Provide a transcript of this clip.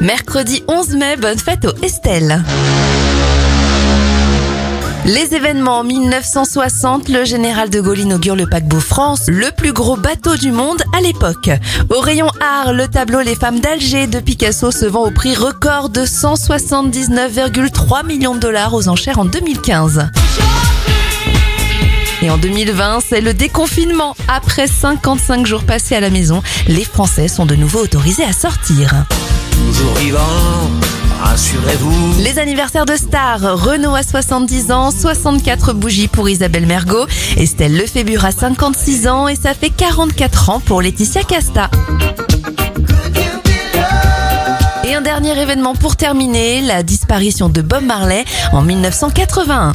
Mercredi 11 mai, bonne fête au Estelle. Les événements en 1960, le général de Gaulle inaugure le paquebot France, le plus gros bateau du monde à l'époque. Au rayon art, le tableau Les femmes d'Alger de Picasso se vend au prix record de 179,3 millions de dollars aux enchères en 2015. Et en 2020, c'est le déconfinement. Après 55 jours passés à la maison, les Français sont de nouveau autorisés à sortir. Rassurez-vous. Les anniversaires de stars, Renaud à 70 ans, 64 bougies pour Isabelle Mergot, Estelle Lefébure à 56 ans et ça fait 44 ans pour Laetitia Casta. Et un dernier événement pour terminer, la disparition de Bob Marley en 1981.